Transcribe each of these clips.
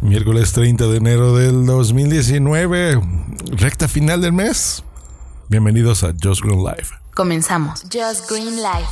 Miércoles 30 de enero del 2019, recta final del mes. Bienvenidos a Just Green Life. Comenzamos. Just Green Life.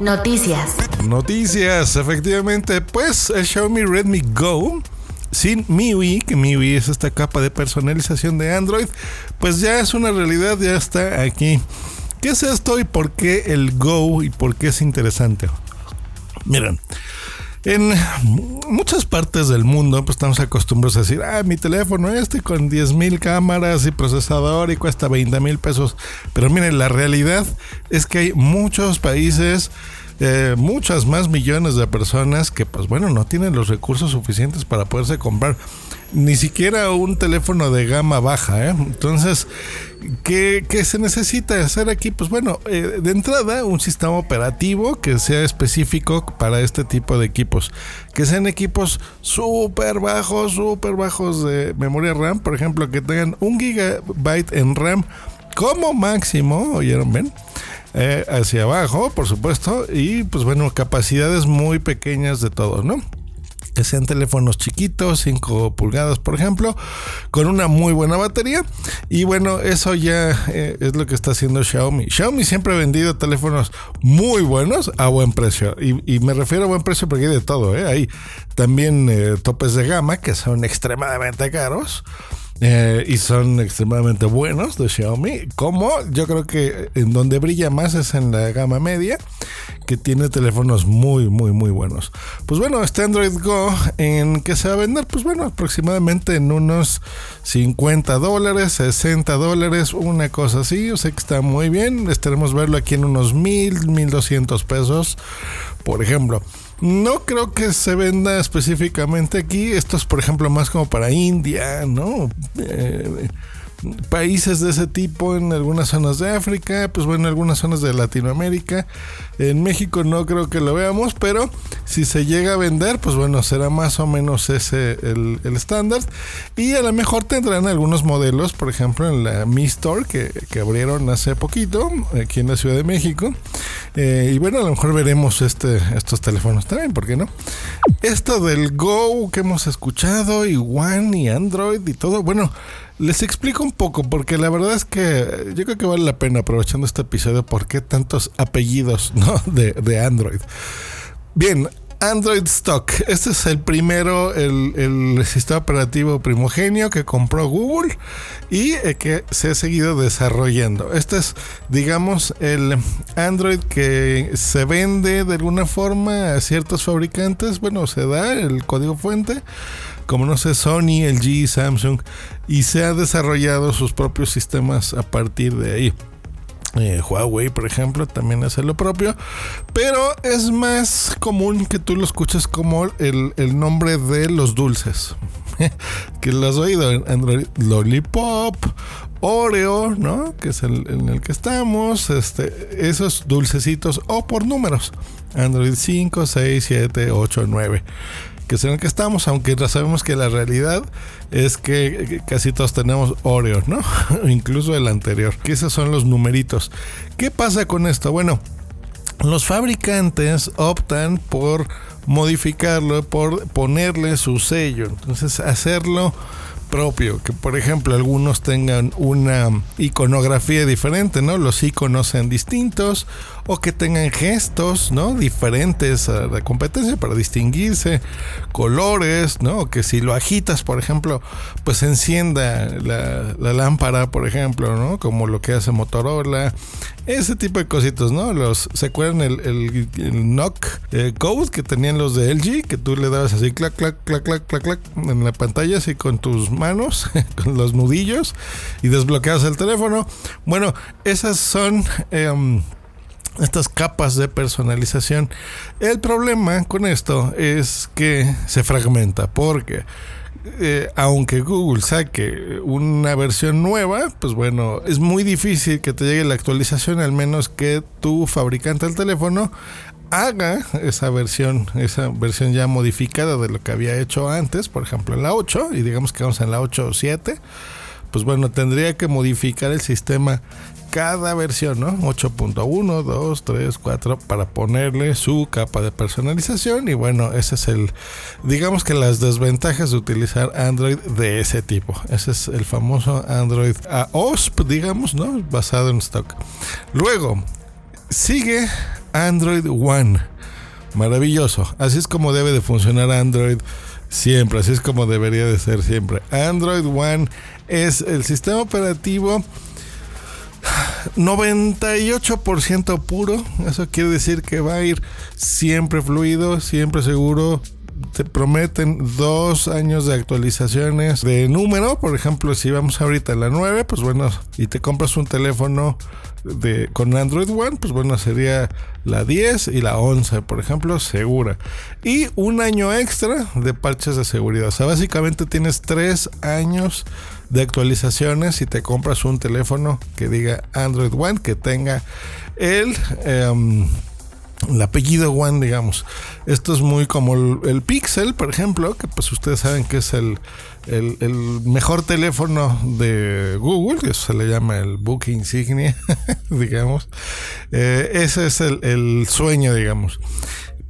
Noticias. Noticias, efectivamente, pues el Xiaomi Redmi Go sin MIUI, que MIUI es esta capa de personalización de Android, pues ya es una realidad, ya está aquí. ¿Qué es esto y por qué el Go y por qué es interesante? Miren, en muchas partes del mundo pues estamos acostumbrados a decir, ah, mi teléfono este con 10.000 cámaras y procesador y cuesta 20 mil pesos. Pero miren, la realidad es que hay muchos países eh, muchas más millones de personas que pues bueno no tienen los recursos suficientes para poderse comprar ni siquiera un teléfono de gama baja ¿eh? entonces ¿qué, se necesita hacer aquí? pues bueno eh, de entrada un sistema operativo que sea específico para este tipo de equipos que sean equipos súper bajos súper bajos de memoria RAM por ejemplo que tengan un gigabyte en RAM como máximo oyeron ven eh, hacia abajo, por supuesto, y pues bueno, capacidades muy pequeñas de todo, ¿no? que sean teléfonos chiquitos, 5 pulgadas por ejemplo, con una muy buena batería. Y bueno, eso ya eh, es lo que está haciendo Xiaomi. Xiaomi siempre ha vendido teléfonos muy buenos a buen precio. Y, me refiero a buen precio porque hay de todo. ¿eh? Hay también topes de gama que son extremadamente caros. Eh, y son extremadamente buenos de Xiaomi. Como yo creo que en donde brilla más es en la gama media, que tiene teléfonos muy, muy, muy buenos. Pues bueno, este Android Go, ¿en qué se va a vender? Pues bueno, aproximadamente en unos 50 dólares, 60 dólares, una cosa así. Yo sé que está muy bien. Estaremos verlo aquí en unos 1000, 1200 pesos, por ejemplo. No creo que se venda específicamente aquí. Esto es, por ejemplo, más como para India, ¿no? Eh, países de ese tipo en algunas zonas de África, pues bueno, en algunas zonas de Latinoamérica. En México no creo que lo veamos, pero si se llega a vender, pues bueno, será más o menos ese el, estándar. Y a lo mejor tendrán algunos modelos, por ejemplo, en la Mi Store que, abrieron hace poquito, aquí en la Ciudad de México. Eh, y bueno, a lo mejor veremos este, estos teléfonos también, ¿por qué no? Esto del Go que hemos escuchado, y One y Android y todo, bueno, les explico un poco, porque la verdad es que yo creo que vale la pena, aprovechando este episodio, por qué tantos apellidos de, Android. Bien, Android Stock. Este es el primero, el, sistema operativo primogenio que compró Google y eh, que se ha seguido desarrollando. Este es, digamos, el Android que se vende de alguna forma a ciertos fabricantes. Bueno, se da el código fuente como no sé, Sony, LG, Samsung, y se ha desarrollado sus propios sistemas a partir de ahí. Eh, Huawei, por ejemplo, también hace lo propio, pero es más común que tú lo escuches como el, nombre de los dulces. que lo has oído Android Lollipop, Oreo, ¿no? Que es el en el que estamos, este, esos dulcecitos o por números. Android 5, 6, 7, 8, 9 que es en el que estamos, aunque ya sabemos que la realidad es que casi todos tenemos Oreo, ¿no? Incluso el anterior, que esos son los numeritos. ¿Qué pasa con esto? Bueno, los fabricantes optan por modificarlo, por ponerle su sello, entonces hacerlo propio, que por ejemplo algunos tengan una iconografía diferente, ¿no? Los iconos sean distintos o que tengan gestos, ¿no? Diferentes a la competencia para distinguirse, colores, ¿no? Que si lo agitas, por ejemplo, pues encienda la, lámpara, por ejemplo, ¿no? Como lo que hace Motorola, ese tipo de cositos, ¿no? Los, ¿Se acuerdan el, el, knock eh, code que tenían los de LG? Que tú le dabas así, clac, clac, clac, clac, clac, clac, en la pantalla, así con tus manos, con los nudillos, y desbloqueas el teléfono. Bueno, esas son... Em, estas capas de personalización. El problema con esto es que se fragmenta porque eh, aunque Google saque una versión nueva, pues bueno, es muy difícil que te llegue la actualización al menos que tu fabricante del teléfono haga esa versión, esa versión ya modificada de lo que había hecho antes, por ejemplo en la 8, y digamos que vamos en la 8 o 7 pues bueno, tendría que modificar el sistema cada versión, ¿no? 8.1, 2, 3, 4 para ponerle su capa de personalización y bueno, ese es el digamos que las desventajas de utilizar Android de ese tipo. Ese es el famoso Android AOSP, digamos, ¿no? Basado en stock. Luego sigue Android One. Maravilloso. Así es como debe de funcionar Android siempre, así es como debería de ser siempre. Android One es el sistema operativo 98% puro. Eso quiere decir que va a ir siempre fluido, siempre seguro. Te prometen dos años de actualizaciones de número. Por ejemplo, si vamos ahorita a la 9, pues bueno, y te compras un teléfono de, con Android One, pues bueno, sería la 10 y la 11, por ejemplo, segura. Y un año extra de parches de seguridad. O sea, básicamente tienes tres años de actualizaciones si te compras un teléfono que diga Android One, que tenga el... Em, el apellido One, digamos. Esto es muy como el, Pixel, por ejemplo, que pues ustedes saben que es el, mejor teléfono de Google, que se le llama el book insignia, digamos. Eh, ese es el, el sueño, digamos.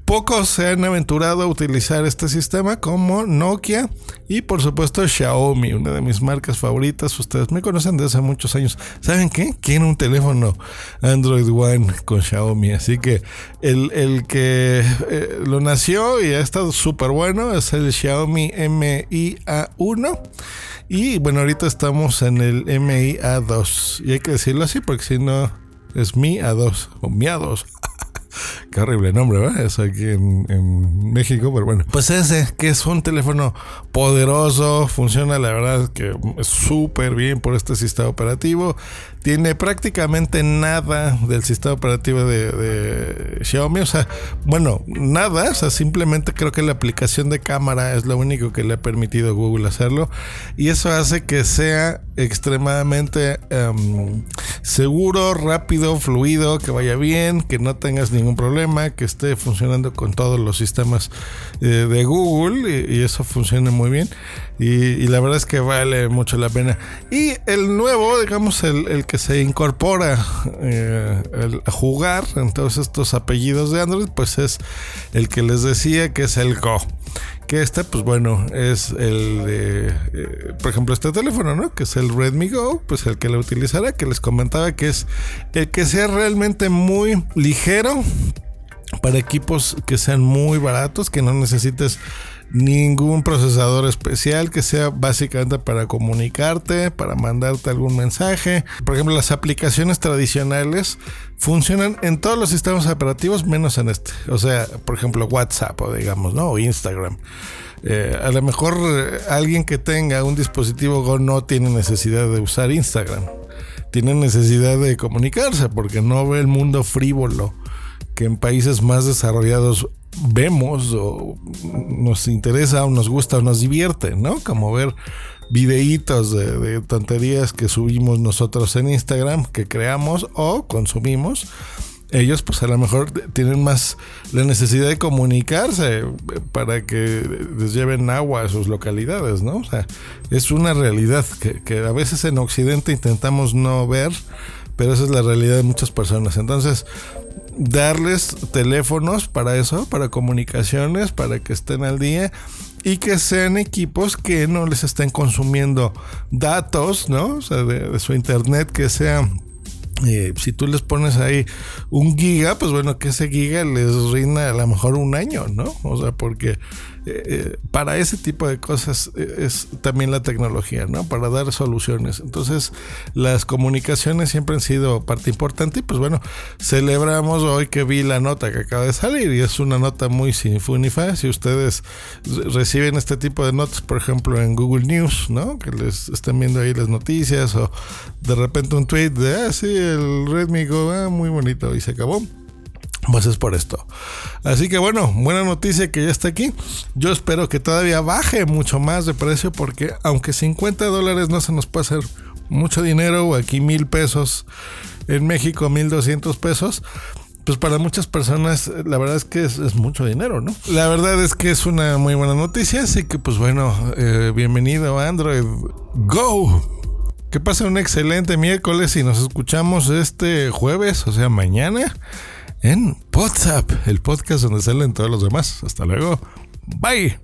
Pocos se han aventurado a utilizar este sistema como Nokia y por supuesto Xiaomi, una de mis marcas favoritas. Ustedes me conocen desde hace muchos años. ¿Saben qué? Quiero un teléfono Android One con Xiaomi. Así que el, que eh, lo nació y ha estado súper bueno es el Xiaomi MIA1. Y bueno, ahorita estamos en el MIA2. Y hay que decirlo así porque si no es Mi A2 o Mi A2. Qué horrible nombre, ¿verdad? Es aquí en, México, pero bueno. Pues ese, que es un teléfono poderoso, funciona la verdad que súper bien por este sistema operativo. Tiene prácticamente nada del sistema operativo de, Xiaomi. O sea, bueno, nada. O sea, simplemente creo que la aplicación de cámara es lo único que le ha permitido Google hacerlo. Y eso hace que sea extremadamente em, seguro, rápido, fluido, que vaya bien, que no tengas ningún problema, que esté funcionando con todos los sistemas eh, de Google y, eso funciona muy bien. Y, la verdad es que vale mucho la pena. Y el nuevo, digamos, el, que se incorpora eh, a jugar en todos estos apellidos de Android, pues es el que les decía que es el Go. Que este, pues bueno, es el de, eh, por ejemplo, este teléfono, ¿no? Que es el Redmi Go, pues el que lo utilizará, que les comentaba que es el que sea realmente muy ligero para equipos que sean muy baratos, que no necesites ningún procesador especial que sea básicamente para comunicarte, para mandarte algún mensaje. Por ejemplo, las aplicaciones tradicionales funcionan en todos los sistemas operativos menos en este. O sea, por ejemplo, WhatsApp o digamos, ¿no? O Instagram. Eh, a lo mejor eh, alguien que tenga un dispositivo Go no tiene necesidad de usar Instagram. Tiene necesidad de comunicarse porque no ve el mundo frívolo que en países más desarrollados vemos o nos interesa o nos gusta o nos divierte, ¿no? Como ver videitos de, tonterías que subimos nosotros en Instagram, que creamos o consumimos. Ellos pues a lo mejor tienen más la necesidad de comunicarse para que les lleven agua a sus localidades, ¿no? O sea, es una realidad que, que a veces en Occidente intentamos no ver, pero esa es la realidad de muchas personas. Entonces, darles teléfonos para eso, para comunicaciones, para que estén al día y que sean equipos que no les estén consumiendo datos, ¿no? O sea, de, su internet, que sea eh, si tú les pones ahí un giga, pues bueno, que ese giga les rinda a lo mejor un año, ¿no? O sea, porque eh, para ese tipo de cosas eh, es también la tecnología, ¿no? Para dar soluciones. Entonces, las comunicaciones siempre han sido parte importante y pues bueno, celebramos hoy que vi la nota que acaba de salir y es una nota muy sinfónica. Si ustedes reciben este tipo de notas, por ejemplo, en Google News, ¿no? Que les estén viendo ahí las noticias o de repente un tweet de, ah, sí, el Redmi Go, ah, muy bonito y se acabó pues es por esto. Así que bueno, buena noticia que ya está aquí. Yo espero que todavía baje mucho más de precio porque aunque 50 dólares no se nos puede hacer mucho dinero, o aquí mil pesos, en México 1200 pesos, pues para muchas personas la verdad es que es, mucho dinero, ¿no? La verdad es que es una muy buena noticia, así que pues bueno, eh, bienvenido a Android Go. Que pasen un excelente miércoles y nos escuchamos este jueves, o sea, mañana, en WhatsApp, el podcast donde salen todos los demás. Hasta luego. Bye.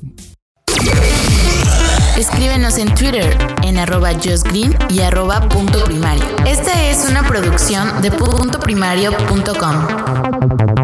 Escríbenos en Twitter en arroba justgreen y arroba punto primario. Esta es una producción de puntoprimario.com.